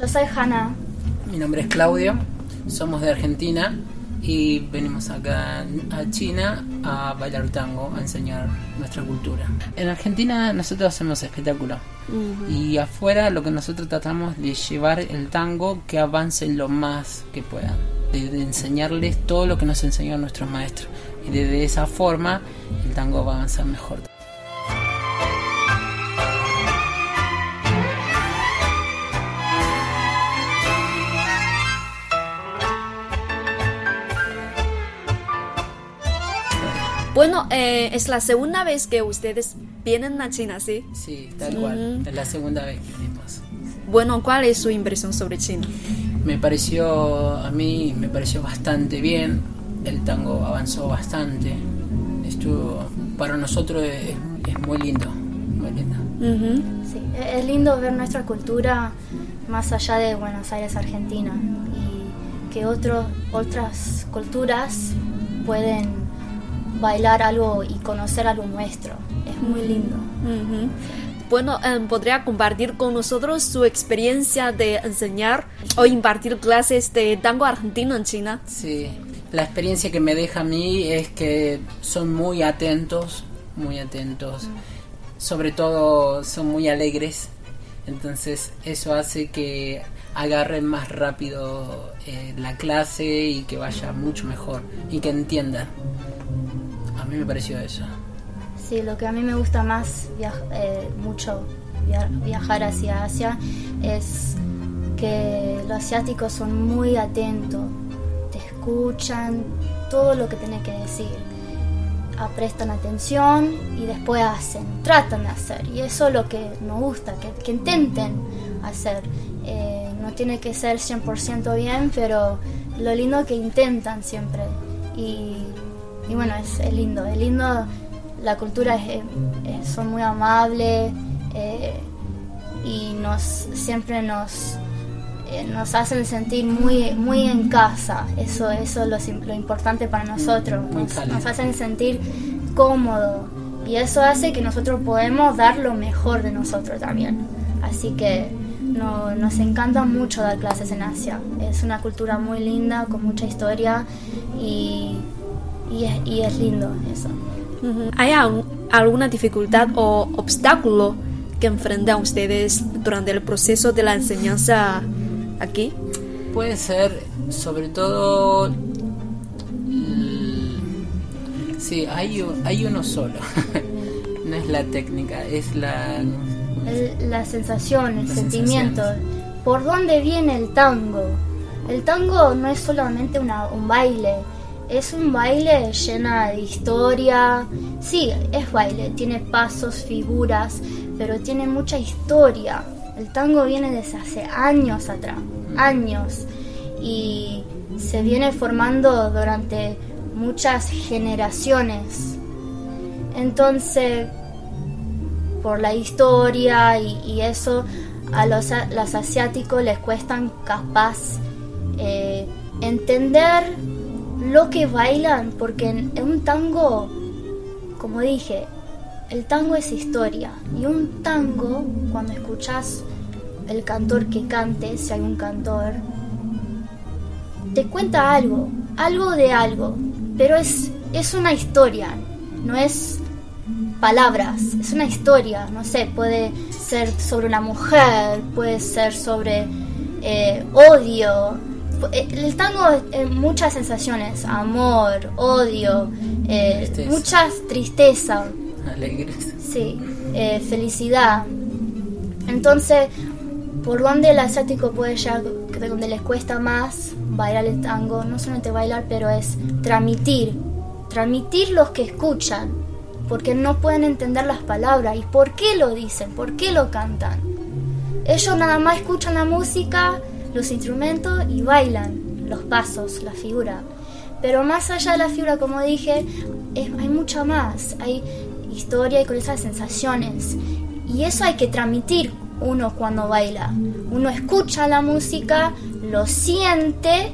Yo soy Hanna. Mi nombre es Claudio, somos de Argentina y venimos acá a China a bailar tango, a enseñar nuestra cultura. En Argentina nosotros hacemos espectáculo y afuera lo que nosotros tratamos de llevar el tango que avance lo más que puedan, de, de enseñarles todo lo que nos enseñaron nuestros maestros y de esa forma el tango va a avanzar mejor. Bueno, eh, es la segunda vez que ustedes vienen a China, ¿sí? Sí, tal cual. Es la segunda vez que venimos. Bueno, ¿cuál es su impresión sobre China? Me pareció, a mí me pareció bastante bien. El tango avanzó bastante. Estuvo, para nosotros es, es muy lindo, muy lindo. Sí, es lindo ver nuestra cultura más allá de Buenos Aires, Argentina, y que otros otras culturas pueden bailar algo y conocer algo nuestro. Es muy lindo. Bueno, eh, ¿podría compartir con nosotros su experiencia de enseñar o impartir clases de tango argentino en China? Sí, la experiencia que me deja a mí es que son muy atentos, muy atentos. Sobre todo son muy alegres. Entonces eso hace que agarren más rápido eh, la clase y que vaya mucho mejor y que entiendan. A mí me pareció eso. Sí, lo que a mí me gusta más eh, mucho viajar hacia Asia es que los asiáticos son muy atentos, te escuchan todo lo que tienes que decir, prestan atención y después hacen, tratan de hacer. Y eso es lo que nos gusta, que, intenten hacer. Eh, no tiene que ser 100% bien, pero lo lindo que intentan siempre. Y y bueno, es, lindo, es lindo, la cultura es, son muy amables eh, y nos siempre nos eh, nos hacen sentir muy muy en casa, eso, eso es lo, importante para nosotros, nos, hacen sentir cómodo y eso hace que nosotros podemos dar lo mejor de nosotros también. Así que nos encanta mucho dar clases en Asia. Es una cultura muy linda, con mucha historia y y es, lindo eso. ¿Hay alguna dificultad o obstáculo que enfrentan ustedes durante el proceso de la enseñanza aquí? Puede ser, sobre todo, sí, hay, hay uno solo. no es la técnica, es la... la sensación, el sentimiento. ¿Por dónde viene el tango? El tango no es solamente una, un baile, es un baile llena de historia. Sí, es baile, tiene pasos, figuras, pero tiene mucha historia. El tango viene desde hace años atrás, años, y se viene formando durante muchas generaciones. Entonces, por la historia y, eso, a los, asiáticos les cuesta capaz eh, entender lo que bailan, porque en, un tango, como dije, el tango es historia. Y un tango, cuando escuchas el cantor que cante, si hay un cantor, te cuenta algo, algo de algo, pero es, es una historia, no es palabras, es una historia, no sé, puede ser sobre una mujer, puede ser sobre eh, odio, el tango es muchas sensaciones, amor, odio, eh, muchas tristeza, alegres, sí, eh, felicidad. Entonces, por donde el asiático puede llegar, donde les cuesta más bailar el tango, no solamente bailar, pero es transmitir, transmitir los que escuchan, porque no pueden entender las palabras. Y por qué lo dicen, por qué lo cantan. Ellos nada más escuchan la música los instrumentos y bailan los pasos, la figura. Pero más allá de la figura, como dije, hay mucha más. Hay historia y con esas sensaciones. Y eso hay que transmitir uno cuando baila. Uno escucha la música, lo siente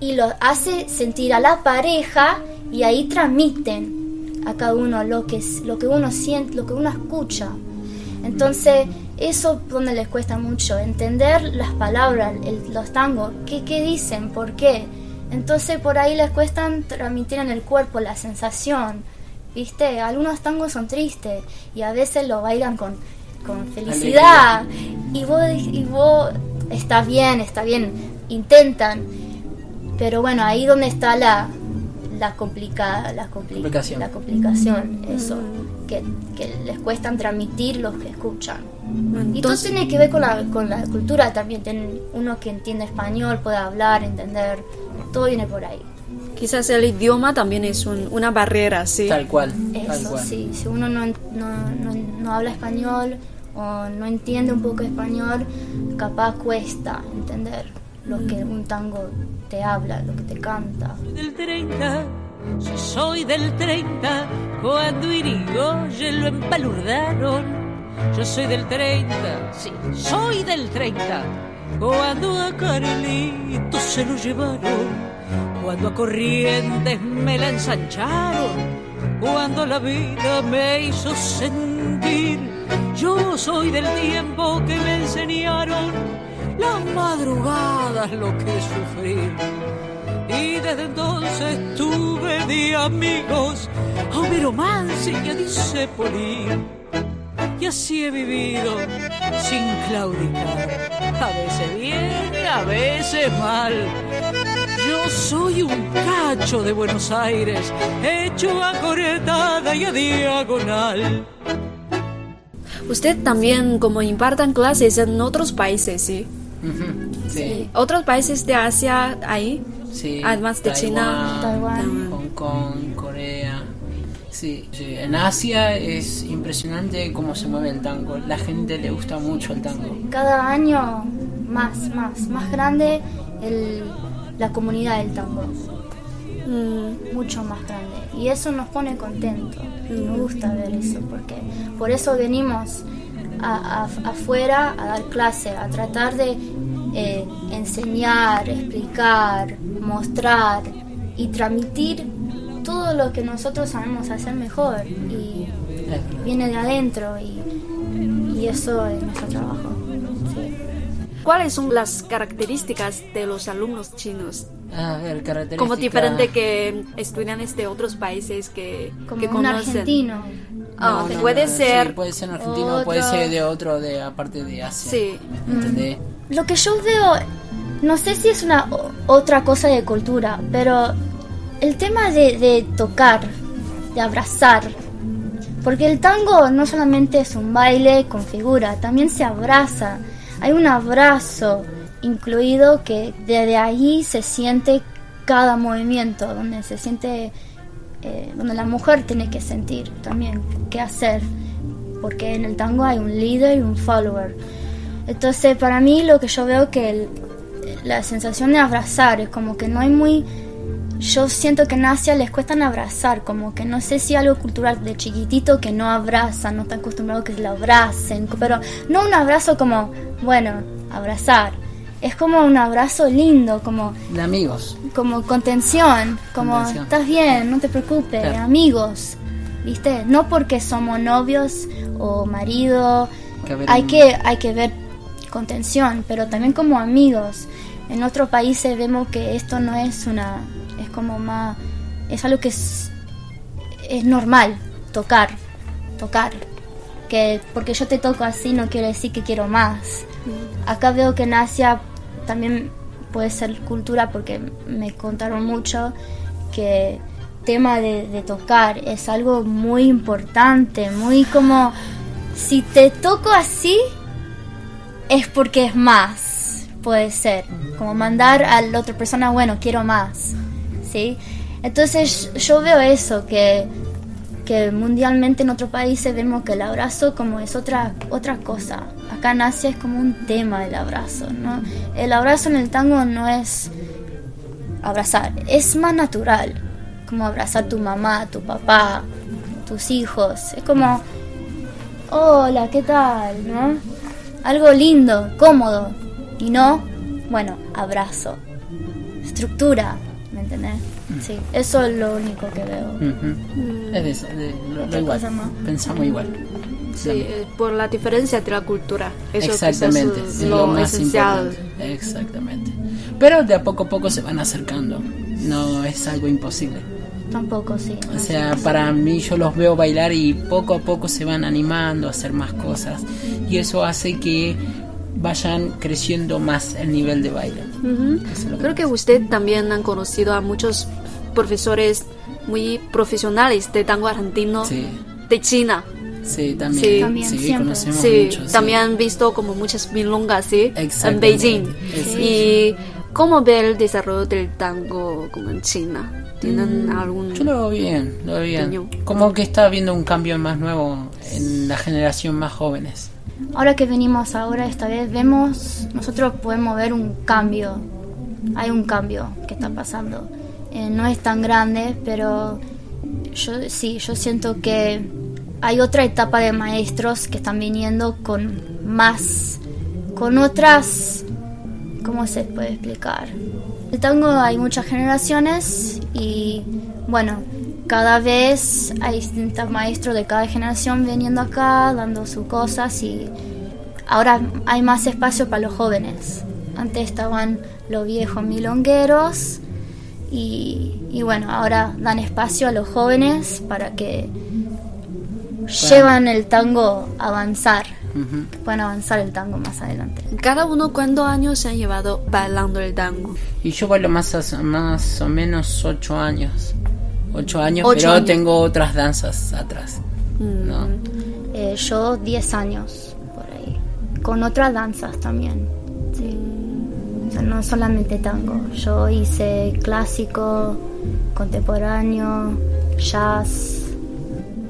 y lo hace sentir a la pareja y ahí transmiten a cada uno lo que, lo que uno siente, lo que uno escucha. Entonces, eso donde les cuesta mucho, entender las palabras, el- los tangos, qué, qué dicen, por qué. Entonces por ahí les cuesta transmitir en el cuerpo la sensación, ¿viste? Algunos tangos son tristes y a veces lo bailan con, con felicidad. Y vos, y vos, está bien, está bien, intentan. Pero bueno, ahí donde está la, la complicada, la, compli- Complicación. la complicación, eso, que, que les cuesta transmitir los que escuchan. Y todo Entonces, tiene que ver con la, con la cultura también. Ten- uno que entiende español puede hablar, entender. Todo viene por ahí. quizás el idioma también es un- una barrera, sí. Tal cual, tal Eso cual. sí. Si uno no, no, no, no habla español o no entiende un poco español, capaz cuesta entender lo que un tango te habla, lo que te canta. del 30, si soy del 30, cuando Irigoyen lo empalurdaron. Yo soy del 30, sí, soy del 30, cuando a Carlito se lo llevaron, cuando a Corrientes me la ensancharon, cuando la vida me hizo sentir. Yo soy del tiempo que me enseñaron las madrugadas lo que sufrí. Y desde entonces tuve de amigos a Homero Mansi y a Discepoli. Y así he vivido sin claudicar. A veces bien y a veces mal. Yo soy un cacho de Buenos Aires, hecho a coretada y a diagonal. Usted también como impartan clases en otros países, sí. Sí, Otros países de Asia ahí, sí. además de China. Taiwán. Hong Kong, Corea. Sí, sí, en Asia es impresionante cómo se mueve el tango. La gente le gusta mucho el tango. Cada año más, más, más grande el, la comunidad del tango. Mm, mucho más grande y eso nos pone contentos nos gusta ver eso porque por eso venimos a- afuera a dar clase a tratar de eh, enseñar explicar mostrar y transmitir todo lo que nosotros sabemos hacer mejor y viene de adentro y, y eso es nuestro trabajo sí. ¿Cuáles son las características de los alumnos chinos? A ver, característica. Como diferente que estudiantes de otros países que, como que un conocen. argentino Ah, No, no, puede no, ser. sí, puede ser argentino, puede otro. ser de otro, de aparte de Asia. Sí. ¿Entendés? Lo que yo veo, no sé si es una otra cosa de cultura, pero el tema de, de tocar, de abrazar, porque el tango no solamente es un baile con figura, también se abraza. Hay un abrazo incluido que desde ahí se siente cada movimiento, donde se siente, eh, donde la mujer tiene que sentir también qué hacer, porque en el tango hay un líder y un follower. Entonces, para mí lo que yo veo que la sensación de abrazar es como que no hay muy... Yo siento que en Asia les cuestan abrazar, como que no sé si algo cultural de chiquitito que no abrazan, no están acostumbrados que lo abracen, pero no un abrazo como, bueno, abrazar. Es como un abrazo lindo, como, De amigos. como contención, como Contención. estás bien, no te preocupes, Claro. amigos, ¿viste? No porque somos novios o marido, Que hay un- que, hay que ver contención, pero también como amigos. En otros países vemos que esto no es una, como más, es algo que es, es normal, tocar, tocar. Que porque yo te toco así no quiere decir que quiero más. Acá veo que en Asia también puede ser cultura porque me contaron mucho que tema de, de tocar es algo muy importante, muy como si te toco así es porque es más, puede ser, como mandar a la otra persona, bueno, quiero más, ¿sí? Entonces yo veo eso, que, que mundialmente en otros países vemos que el abrazo como es otra, otra cosa. Acá en Asia es como un tema el abrazo, ¿no? El abrazo en el tango no es abrazar, es más natural, como abrazar a tu mamá, tu papá, tus hijos, es como, hola, ¿qué tal? ¿No? Algo lindo, cómodo, y no, bueno, abrazo, estructura, ¿me entendés? Sí, eso es lo único que veo. Ujú. Es de, eso, de- lo, lo igual. Pensamos igual. Sí, eh, por la diferencia de la cultura. Eso Exactamente, es es lo, lo más esencial. importante. Exactamente. Pero de a poco a poco se van acercando. No es algo imposible. Tampoco, sí. O sea, para mí yo los veo bailar y poco a poco se van animando a hacer más cosas. Y eso hace que vayan creciendo más el nivel de baile. Es Creo que usted también han conocido a muchos profesores muy profesionales de tango argentino Sí, de China. sí, también. Sí. También, sí, conocemos Sí, mucho, también han visto como muchas milongas ¿sí? en Beijing. sí. ¿Y cómo ve el desarrollo del tango como en China? ¿Tienen algún...? Mm, Yo lo veo bien, lo veo bien. Pequeño. Como que está habiendo un cambio más nuevo en la generación más jóvenes. Ahora que venimos ahora, esta vez vemos, nosotros podemos ver un cambio. Hay un cambio que está pasando. Eh, no es tan grande, pero yo sí, yo siento que hay otra etapa de maestros que están viniendo con más, con otras, ¿cómo se puede explicar? El tango hay muchas generaciones y bueno, cada vez hay distintos maestros de cada generación viniendo acá, dando sus cosas y ahora hay más espacio para los jóvenes. Antes estaban los viejos milongueros y, y bueno, ahora dan espacio a los jóvenes para que llevan el tango a avanzar, Ujú. que puedan avanzar el tango más adelante. ¿Cada uno cuántos años se han llevado bailando el tango? Y yo bailo más, o- más o menos ocho años. Ocho años, Ocho pero años. tengo otras danzas atrás. Mm. ¿no? Eh, yo 10 años por ahí, con otras danzas también. Sí. O sea, no solamente tango, yo hice clásico, contemporáneo, jazz,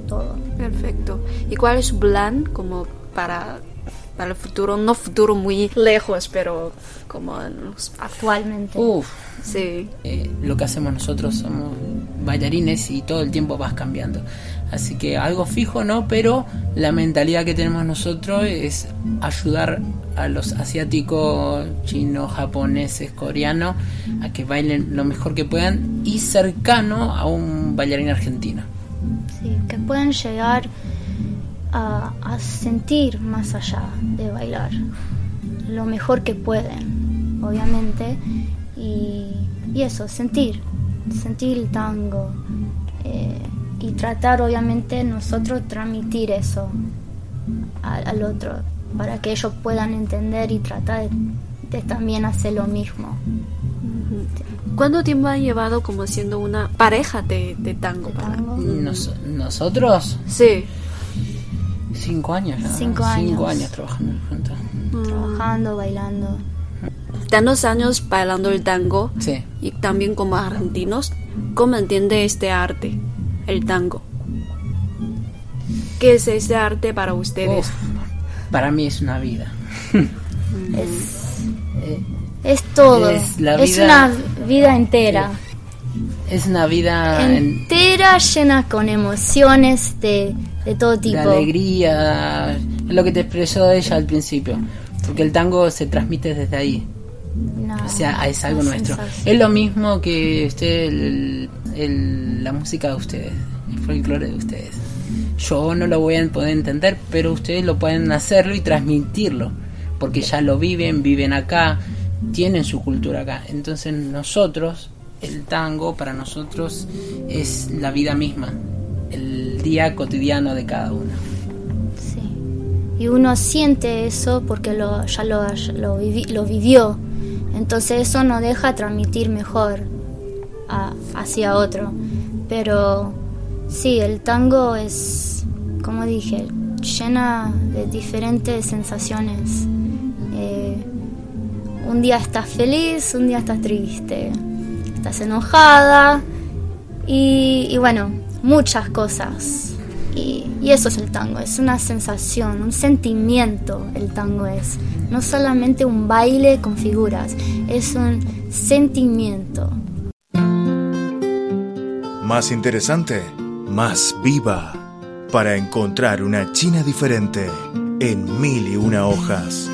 todo. Perfecto. ¿Y cuál es su plan como para, para el futuro? No futuro muy lejos, pero como. Actualmente. Uf, Sí. eh, lo que hacemos nosotros somos bailarines y todo el tiempo vas cambiando. Así que algo fijo no, pero la mentalidad que tenemos nosotros es ayudar a los asiáticos, chinos, japoneses, coreanos a que bailen lo mejor que puedan y cercano a un bailarín argentino. Sí, que puedan llegar a, a sentir más allá de bailar lo mejor que pueden, obviamente, y, y eso, sentir, sentir el tango eh, y tratar, obviamente, nosotros transmitir eso al, al otro para que ellos puedan entender y tratar de, de también hacer lo mismo. ¿Cuánto tiempo han llevado como siendo una pareja de, de tango? de para-. Nos- nosotros, Sí. Cinco años. ya, Cinco Cinco años. años trabajando juntos. Trabajando, bailando. Tantos años bailando el tango Sí. y también como argentinos, ¿cómo entiende este arte, el tango? ¿Qué es ese arte para ustedes? Uf, para mí es una vida. Es, Eh, es todo. Es la Es vida- una vida entera. Es una vida en- Entera, llena con emociones de, de todo de tipo. alegría, es lo que te expresó ella al principio, porque el tango se transmite desde ahí, o sea, es algo nuestro. Es lo mismo que usted, el- el- la música de ustedes, el folclore de ustedes. Yo no lo voy a poder entender, pero ustedes lo pueden hacerlo y transmitirlo, porque ya lo viven, viven acá, tienen su cultura acá. Entonces nosotros, el tango para nosotros es la vida misma, el día cotidiano de cada uno. Sí. Y uno siente eso porque lo, ya lo, lo, lo vivió. Entonces eso nos deja transmitir mejor hacia otro. Pero sí, el tango es, como dije, llena de diferentes sensaciones. Eh, un día estás feliz, un día estás triste, estás enojada y, bueno, muchas cosas. Y, y eso es el tango, es una sensación, un sentimiento el tango es. No solamente un baile con figuras, es un sentimiento. Más interesante, más viva. Para encontrar una China diferente en mil y una hojas.